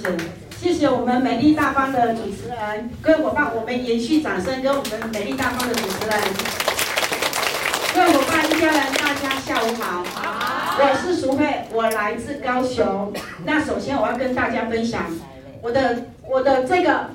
谢，谢谢我们美丽大方的主持人，各位伙伴，我们延续掌声，跟我们美丽大方的主持人，各位伙伴、一家人，大家下午好，好，我是淑慧，我来自高雄。那首先我要跟大家分享我的我的这个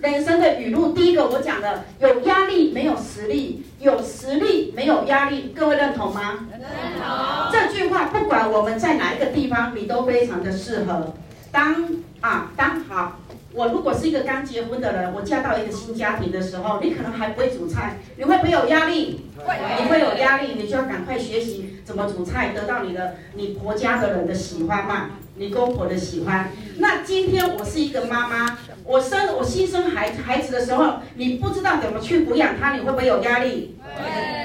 人生的语录，第一个我讲的有压力没有实力，有实力没有压力，各位认同吗？认同。这句话不管我们在哪一个地方，你都非常的适合。当啊，当好，我如果是一个刚结婚的人，我嫁到一个新家庭的时候，你可能还不会煮菜，你会不会有压力？会，你会有压力，你就要赶快学习怎么煮菜，得到你的你婆家的人的喜欢嘛，你公婆的喜欢。那今天我是一个妈妈，我生我新生孩孩子的时候，你不知道怎么去抚养他，你会不会有压力？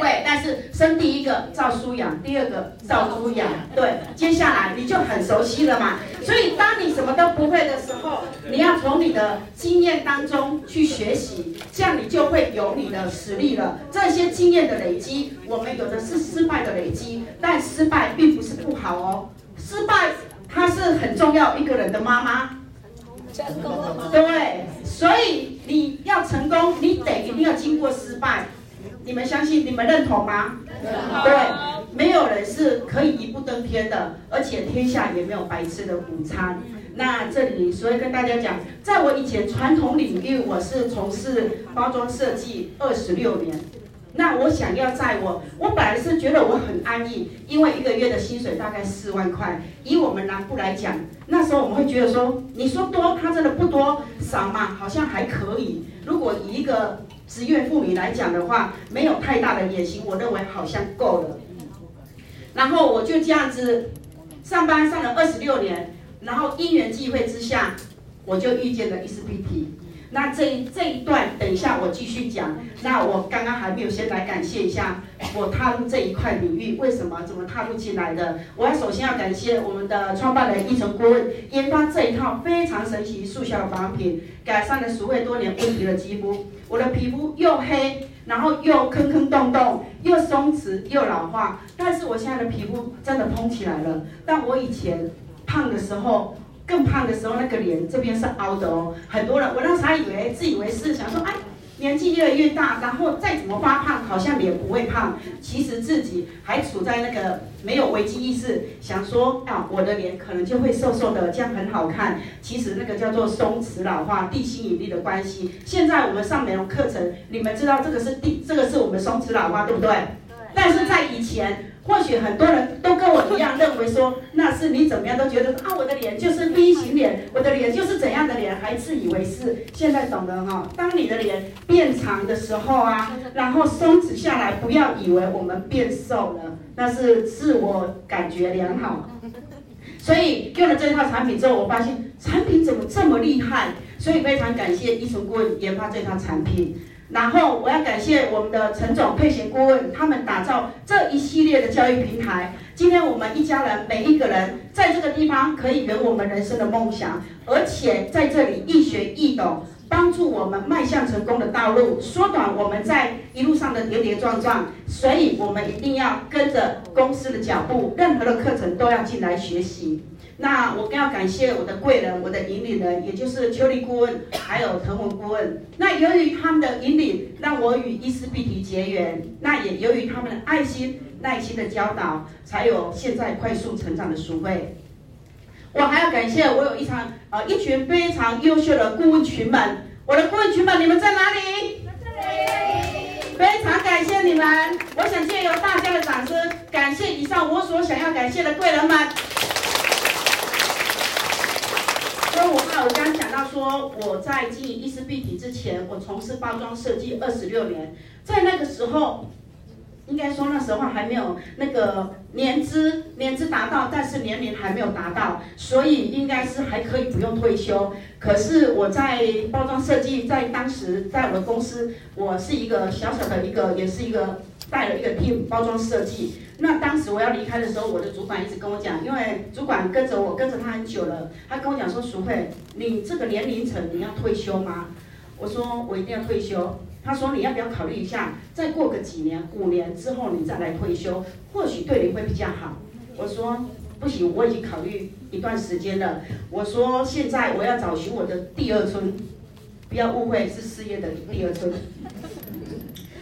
会，但是生第一个照书养，第二个照猪养，对，接下来你就很熟悉了嘛。所以当你什么都不会的时候，你要从你的经验当中去学习，这样你就会有你的实力了。这些经验的累积，我们有的是失败的累积，但失败并不是不好哦。失败它是很重要一个人的妈妈，成功了？对，所以你要成功，你得一定要经过失败。你们相信？你们认同吗？对，没有人是可以一步登天的，而且天下也没有白吃的午餐。那这里，所以跟大家讲，在我以前传统领域，我是从事包装设计二十六年。那我想要在我，我本来是觉得我很安逸，因为一个月的薪水大概四万块。以我们南部来讲，那时候我们会觉得说，你说多，它真的不多；少嘛，好像还可以。如果以一个职业妇女来讲的话，没有太大的野心，我认为好像够了。然后我就这样子上班上了二十六年，然后因缘际会之下，我就遇见了 ESPT。那这一这一段，等一下我继续讲。那我刚刚还没有先来感谢一下我踏入这一块领域，为什么怎么踏入进来的？我要首先要感谢我们的创办人一成顾问，研发这一套非常神奇速效的保养品，改善了淑慧多年问题的肌肤。我的皮肤又黑，然后又坑坑洞洞，又松弛又老化，但是我现在的皮肤真的膨起来了。但我以前胖的时候。更胖的时候，那个脸这边是凹的哦。很多人，我那时还以为自以为是，想说，哎，年纪越来越大，然后再怎么发胖，好像脸不会胖。其实自己还处在那个没有危机意识，想说啊，我的脸可能就会瘦瘦的，这样很好看。其实那个叫做松弛老化、地心引力的关系。现在我们上美容课程，你们知道这个是地，这个是我们松弛老化，对不对？但是在以前。或许很多人都跟我一样认为说，那是你怎么样都觉得啊，我的脸就是 V 型脸，我的脸就是怎样的脸，还自以为是。现在懂了哈，当你的脸变长的时候啊，然后松弛下来，不要以为我们变瘦了，那是自我感觉良好。所以用了这套产品之后，我发现产品怎么这么厉害，所以非常感谢一成顾问研发这套产品。然后我要感谢我们的陈总配型顾问，他们打造这一系列的教育平台。今天我们一家人每一个人在这个地方可以圆我们人生的梦想，而且在这里易学易懂，帮助我们迈向成功的道路，缩短我们在一路上的跌跌撞撞。所以我们一定要跟着公司的脚步，任何的课程都要进来学习。那我更要感谢我的贵人，我的引领人，也就是邱丽顾问，还有腾文顾问。那由于他们的引领，让我与伊丝碧媞结缘。那也由于他们的爱心、耐心的教导，才有现在快速成长的淑慧。我还要感谢我有一场呃一群非常优秀的顾问群们。我的顾问群们，你们在哪里？在这里。非常感谢你们。我想借由大家的掌声，感谢以上我所想要感谢的贵人们。我刚我刚讲到说，我在经营伊丝碧媞之前，我从事包装设计二十六年，在那个时候，应该说那时候还没有那个年资，年资达到，但是年龄还没有达到，所以应该是还可以不用退休。可是我在包装设计，在当时在我的公司，我是一个小小的一个，也是一个带了一个 team 包装设计。那当时我要离开的时候，我的主管一直跟我讲，因为主管跟着我，跟着他很久了，他跟我讲说：“淑慧，你这个年龄层你要退休吗？”我说：“我一定要退休。”他说：“你要不要考虑一下，再过个几年，五年之后你再来退休，或许对你会比较好。”我说：“不行，我已经考虑一段时间了。我说现在我要找寻我的第二春，不要误会是事业的第二春。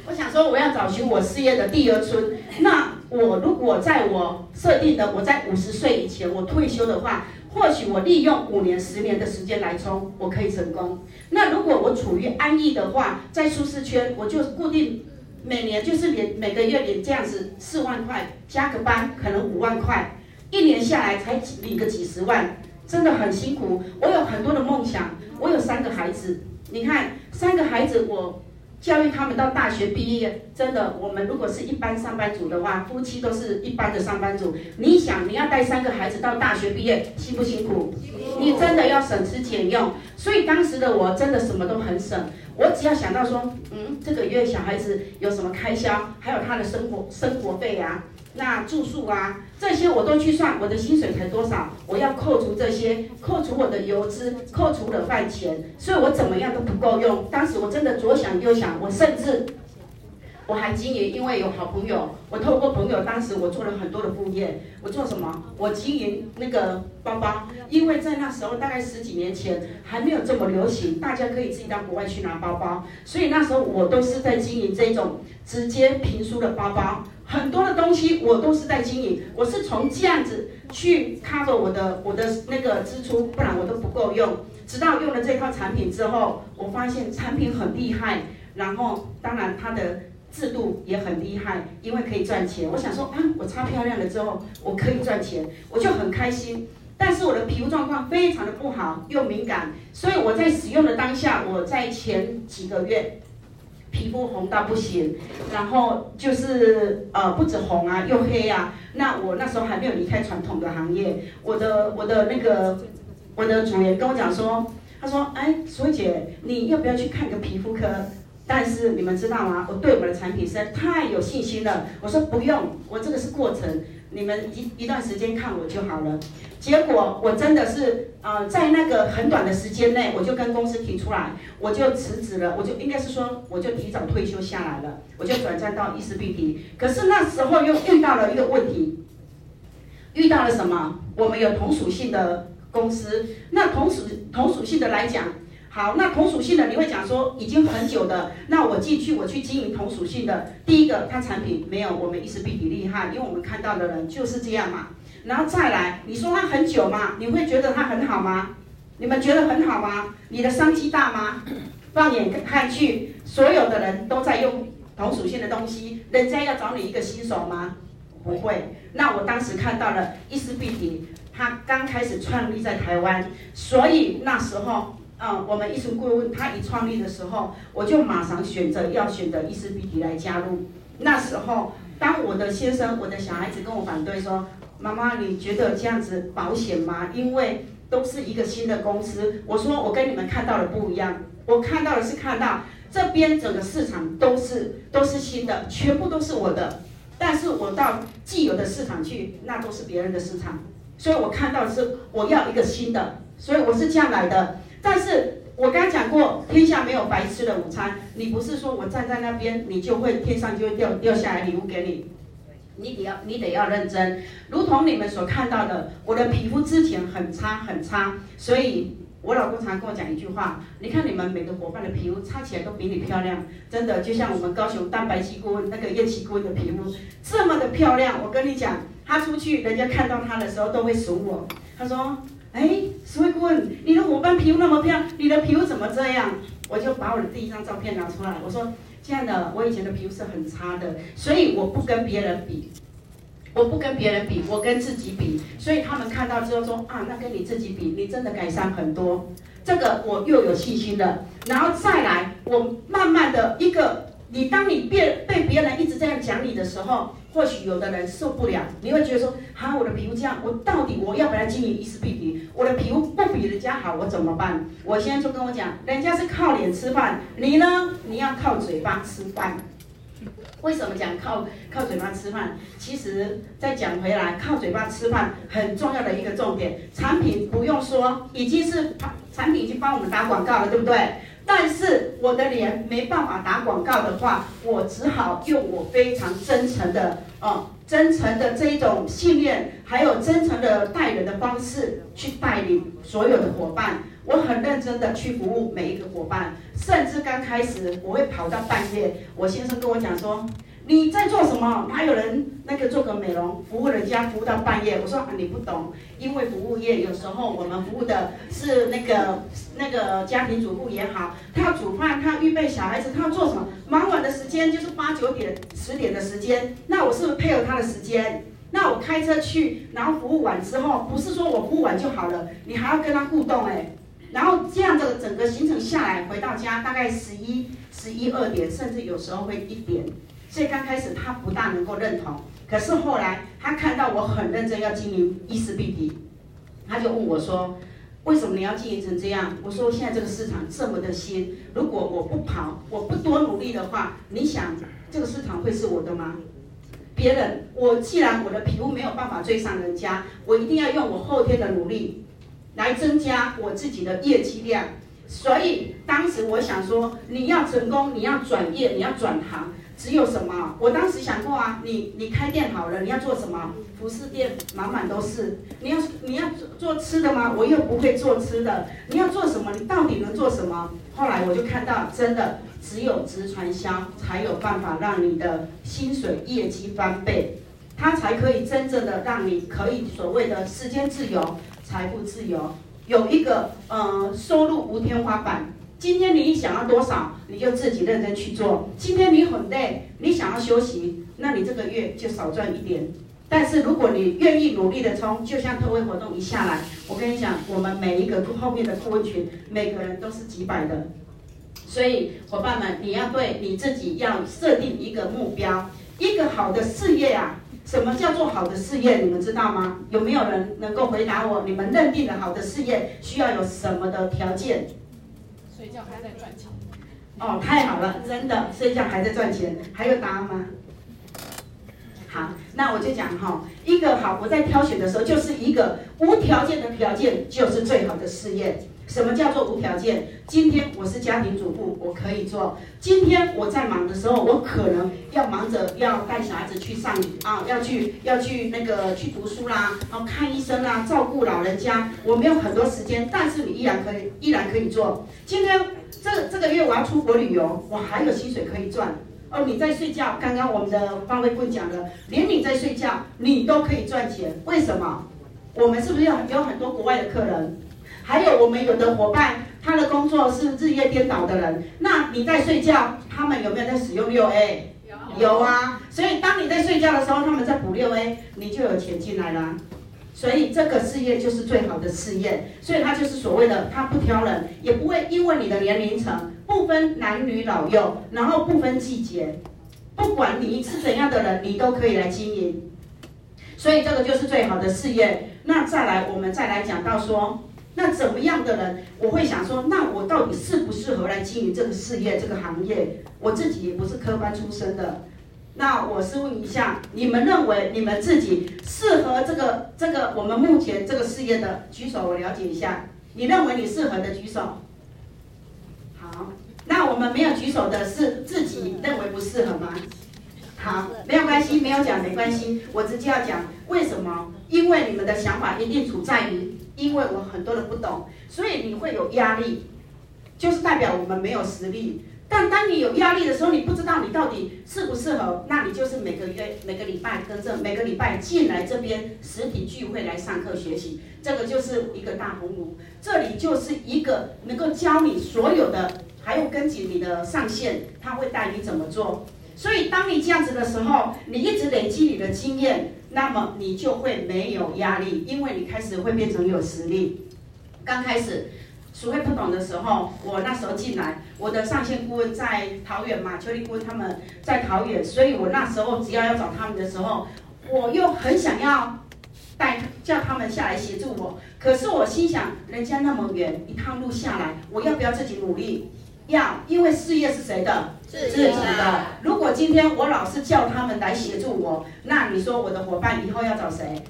我想说我要找寻我事业的第二春。那我如果在我设定的我在五十岁以前我退休的话，或许我利用五年、十年的时间来冲，我可以成功。那如果我处于安逸的话，在舒适圈，我就固定。每年就是领每个月连这样子四万块，加个班可能五万块，一年下来才领个几十万，真的很辛苦。我有很多的梦想，我有三个孩子，你看三个孩子我。教育他们到大学毕业，真的，我们如果是一般上班族的话，夫妻都是一般的上班族。你想，你要带三个孩子到大学毕业，辛不辛苦？你真的要省吃俭用。所以当时的我真的什么都很省，我只要想到说，嗯，这个月小孩子有什么开销，还有他的生活生活费啊。那住宿啊，这些我都去算，我的薪水才多少，我要扣除这些，扣除我的油资，扣除了饭钱，所以我怎么样都不够用。当时我真的左想右想，我甚至我还今年，因为有好朋友，我透过朋友，当时我做了很多的副业。我做什么？我经营那个包包，因为在那时候大概十几年前还没有这么流行，大家可以自己到国外去拿包包，所以那时候我都是在经营这种直接平输的包包。很多的东西我都是在经营，我是从这样子去 cover 我的我的那个支出，不然我都不够用。直到用了这套产品之后，我发现产品很厉害，然后当然它的制度也很厉害，因为可以赚钱。我想说啊，我擦漂亮了之后，我可以赚钱，我就很开心。但是我的皮肤状况非常的不好，又敏感，所以我在使用的当下，我在前几个月。皮肤红到不行，然后就是呃不止红啊，又黑啊。那我那时候还没有离开传统的行业，我的我的那个我的主人跟我讲说，他说，哎，苏姐，你要不要去看个皮肤科？但是你们知道吗？我对我们的产品实在太有信心了。我说不用，我这个是过程。你们一一段时间看我就好了。结果我真的是，呃，在那个很短的时间内，我就跟公司提出来，我就辞职了，我就应该是说，我就提早退休下来了，我就转战到伊丝碧媞。可是那时候又遇到了一个问题，遇到了什么？我们有同属性的公司，那同属同属性的来讲。好，那同属性的你会讲说已经很久的，那我进去我去经营同属性的，第一个它产品没有我们伊丝碧媞厉害，因为我们看到的人就是这样嘛。然后再来，你说它很久吗？你会觉得它很好吗？你们觉得很好吗？你的商机大吗？放眼看去，所有的人都在用同属性的东西，人家要找你一个新手吗？不会。那我当时看到了伊丝碧媞，他刚开始创立在台湾，所以那时候。嗯，我们一群顾问，他一创立的时候，我就马上选择要选择伊丝碧媞来加入。那时候，当我的先生、我的小孩子跟我反对说：“妈妈，你觉得这样子保险吗？因为都是一个新的公司。”我说：“我跟你们看到的不一样，我看到的是看到这边整个市场都是都是新的，全部都是我的。但是我到既有的市场去，那都是别人的市场。所以我看到的是我要一个新的，所以我是这样来的。”但是我刚才讲过，天下没有白吃的午餐。你不是说我站在那边，你就会天上就会掉掉下来礼物给你，你得要你得要认真。如同你们所看到的，我的皮肤之前很差很差，所以我老公常跟我讲一句话：你看你们每个伙伴的皮肤擦起来都比你漂亮，真的就像我们高雄蛋白肌顾问那个叶琪顾问的皮肤这么的漂亮。我跟你讲，他出去人家看到他的时候都会数我，他说。哎，所以顾问，你的伙伴皮肤那么漂亮，你的皮肤怎么这样？我就把我的第一张照片拿出来，我说：亲爱的，我以前的皮肤是很差的，所以我不跟别人比，我不跟别人比，我跟自己比。所以他们看到之后说：啊，那跟你自己比，你真的改善很多。这个我又有信心了。然后再来，我慢慢的一个，你当你被被别人一直这样讲你的时候。或许有的人受不了，你会觉得说：哈，我的皮肤这样，我到底我要不要经营伊丝碧媞？我的皮肤不比人家好，我怎么办？我现在就跟我讲，人家是靠脸吃饭，你呢？你要靠嘴巴吃饭。为什么讲靠靠嘴巴吃饭？其实再讲回来，靠嘴巴吃饭很重要的一个重点，产品不用说，已经是产品已经帮我们打广告了，对不对？但是我的脸没办法打广告的话，我只好用我非常真诚的，哦，真诚的这一种信念，还有真诚的待人的方式去带领所有的伙伴。我很认真的去服务每一个伙伴，甚至刚开始我会跑到半夜。我先生跟我讲说。你在做什么？哪有人那个做个美容服务人家服务到半夜？我说啊，你不懂，因为服务业有时候我们服务的是那个那个家庭主妇也好，他要煮饭，他要预备小孩子，他要做什么？忙完的时间就是八九点、十点的时间，那我是不是配合他的时间？那我开车去，然后服务完之后，不是说我服务完就好了，你还要跟他互动哎，然后这样的整个行程下来，回到家大概十一、十一二点，甚至有时候会一点。所以刚开始他不大能够认同，可是后来他看到我很认真要经营伊丝碧媞，他就问我说：“为什么你要经营成这样？”我说：“现在这个市场这么的新，如果我不跑，我不多努力的话，你想这个市场会是我的吗？别人，我既然我的皮肤没有办法追上人家，我一定要用我后天的努力来增加我自己的业绩量。所以当时我想说，你要成功，你要转业，你要转行。”只有什么？我当时想过啊，你你开店好了，你要做什么？服饰店满满都是。你要你要做做吃的吗？我又不会做吃的。你要做什么？你到底能做什么？后来我就看到，真的只有直传销才有办法让你的薪水业绩翻倍，它才可以真正的让你可以所谓的时间自由、财富自由，有一个呃收入无天花板。今天你想要多少，你就自己认真去做。今天你很累，你想要休息，那你这个月就少赚一点。但是如果你愿意努力的冲，就像特惠活动一下来，我跟你讲，我们每一个后面的顾问群，每个人都是几百的。所以伙伴们，你要对你自己要设定一个目标，一个好的事业啊。什么叫做好的事业？你们知道吗？有没有人能够回答我？你们认定的好的事业需要有什么的条件？睡觉还在赚钱，哦，太好了，真的，睡觉还在赚钱，还有答案吗？好，那我就讲哈，一个好，我在挑选的时候，就是一个无条件的条件，就是最好的试验。什么叫做无条件？今天我是家庭主妇，我可以做。今天我在忙的时候，我可能要忙着要带小孩子去上啊，要去要去那个去读书啦，然后看医生啦，照顾老人家。我没有很多时间，但是你依然可以依然可以做。今天这这个月我要出国旅游，我还有薪水可以赚。哦，你在睡觉，刚刚我们的方慧坤讲的，连你在睡觉，你都可以赚钱。为什么？我们是不是有有很多国外的客人？还有我们有的伙伴，他的工作是日夜颠倒的人，那你在睡觉，他们有没有在使用六 A？有，有啊。所以当你在睡觉的时候，他们在补六 A，你就有钱进来啦。所以这个事业就是最好的事业，所以它就是所谓的，它不挑人，也不会因为你的年龄层，不分男女老幼，然后不分季节，不管你是怎样的人，你都可以来经营。所以这个就是最好的事业。那再来，我们再来讲到说。那怎么样的人，我会想说，那我到底适不适合来经营这个事业、这个行业？我自己也不是科班出身的，那我是问一下，你们认为你们自己适合这个这个我们目前这个事业的举手，我了解一下。你认为你适合的举手。好，那我们没有举手的是自己认为不适合吗？好，没有关系，没有讲没关系，我直接要讲为什么？因为你们的想法一定处在于。因为我很多人不懂，所以你会有压力，就是代表我们没有实力。但当你有压力的时候，你不知道你到底适不适合，那你就是每个月、每个礼拜跟着每个礼拜进来这边实体聚会来上课学习，这个就是一个大红炉。这里就是一个能够教你所有的，还有跟紧你的上线，他会带你怎么做。所以当你这样子的时候，你一直累积你的经验。那么你就会没有压力，因为你开始会变成有实力。刚开始，淑惠不懂的时候，我那时候进来，我的上线顾问在桃园嘛，邱丽顾问他们在桃园，所以我那时候只要要找他们的时候，我又很想要带叫他们下来协助我。可是我心想，人家那么远一趟路下来，我要不要自己努力？要，因为事业是谁的？自己的。如果今天我老是叫他们来协助我，那你说我的伙伴以后要找谁？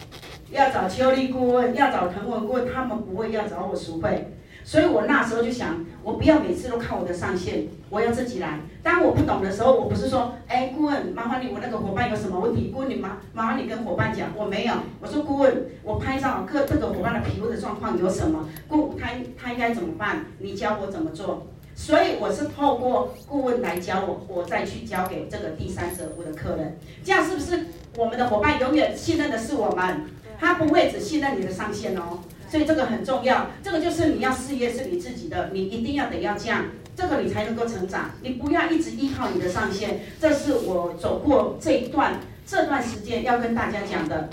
要找邱丽顾问，要找滕文顾问，他们不会要找我赎会。所以我那时候就想，我不要每次都靠我的上线，我要自己来。当我不懂的时候，我不是说，哎，顾问，麻烦你，我那个伙伴有什么问题？顾问，你麻麻烦你跟伙伴讲，我没有。我说顾问，我拍照，各这个伙伴的皮肤的状况有什么？顾他他应该怎么办？你教我怎么做。所以我是透过顾问来教我，我再去教给这个第三者我的客人。这样是不是我们的伙伴永远信任的是我们？他不会只信任你的上线哦。所以这个很重要，这个就是你要事业是你自己的，你一定要得要这样，这个你才能够成长。你不要一直依靠你的上线，这是我走过这一段这段时间要跟大家讲的。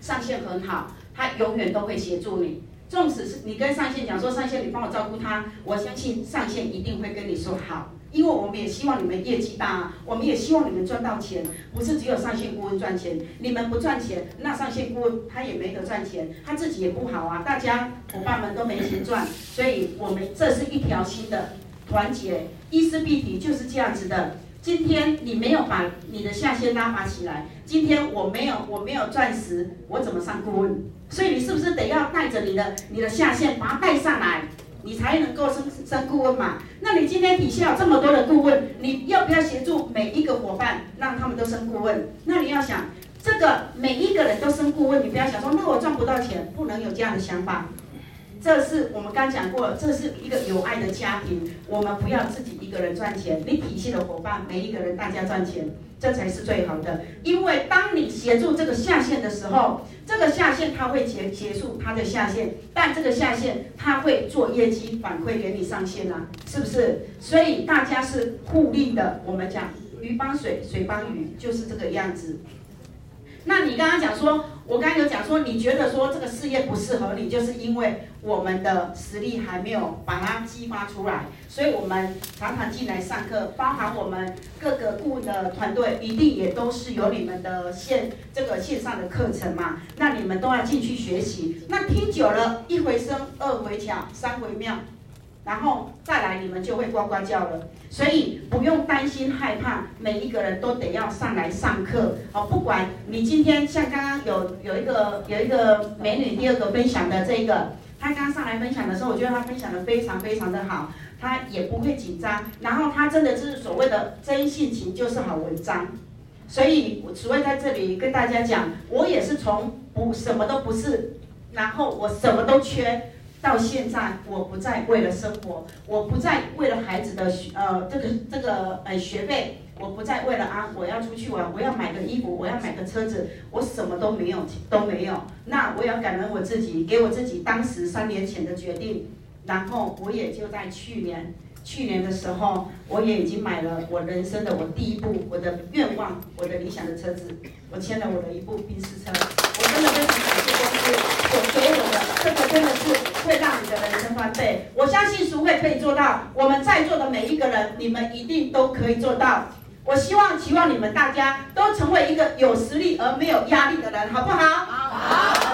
上线很好，他永远都会协助你。纵使是你跟上线讲说，上线你帮我照顾他，我相信上线一定会跟你说好。因为我们也希望你们业绩大，我们也希望你们赚到钱，不是只有上线顾问赚钱，你们不赚钱，那上线顾问他也没得赚钱，他自己也不好啊，大家伙伴们都没钱赚，所以我们这是一条心的团结，伊丝碧媞就是这样子的。今天你没有把你的下线拉拔起来，今天我没有我没有钻石，我怎么上顾问？所以你是不是得要带着你的你的下线把它带上来？你才能够升升顾问嘛？那你今天底下有这么多的顾问，你要不要协助每一个伙伴让他们都升顾问？那你要想，这个每一个人都升顾问，你不要想说，那我赚不到钱，不能有这样的想法。这是我们刚讲过，这是一个有爱的家庭，我们不要自己一个人赚钱，你体系的伙伴每一个人大家赚钱。这才是最好的，因为当你协助这个下线的时候，这个下线他会结结束他的下线，但这个下线他会做业绩反馈给你上线啊，是不是？所以大家是互利的。我们讲鱼帮水，水帮鱼，就是这个样子。那你刚刚讲说，我刚刚有讲说，你觉得说这个事业不适合你，就是因为我们的实力还没有把它激发出来，所以我们常常进来上课，包含我们各个顾问的团队，一定也都是有你们的线这个线上的课程嘛，那你们都要进去学习，那听久了，一回生，二回巧，三回妙。然后再来，你们就会呱呱叫了，所以不用担心害怕，每一个人都得要上来上课哦。不管你今天像刚刚有有一个有一个美女第二个分享的这个，她刚刚上来分享的时候，我觉得她分享的非常非常的好，她也不会紧张，然后她真的就是所谓的真性情就是好文章，所以我只会在这里跟大家讲，我也是从不什么都不是，然后我什么都缺。到现在，我不再为了生活，我不再为了孩子的学呃这个这个呃学费，我不再为了啊我要出去玩，我要买个衣服，我要买个车子，我什么都没有都没有。那我要感恩我自己，给我自己当时三年前的决定，然后我也就在去年去年的时候，我也已经买了我人生的我第一部我的愿望，我的理想的车子，我签了我的一部宾士车，我真的非常，这个真的是。会让你的人生翻倍，我相信淑慧可以做到。我们在座的每一个人，你们一定都可以做到。我希望、期望你们大家都成为一个有实力而没有压力的人，好不好好？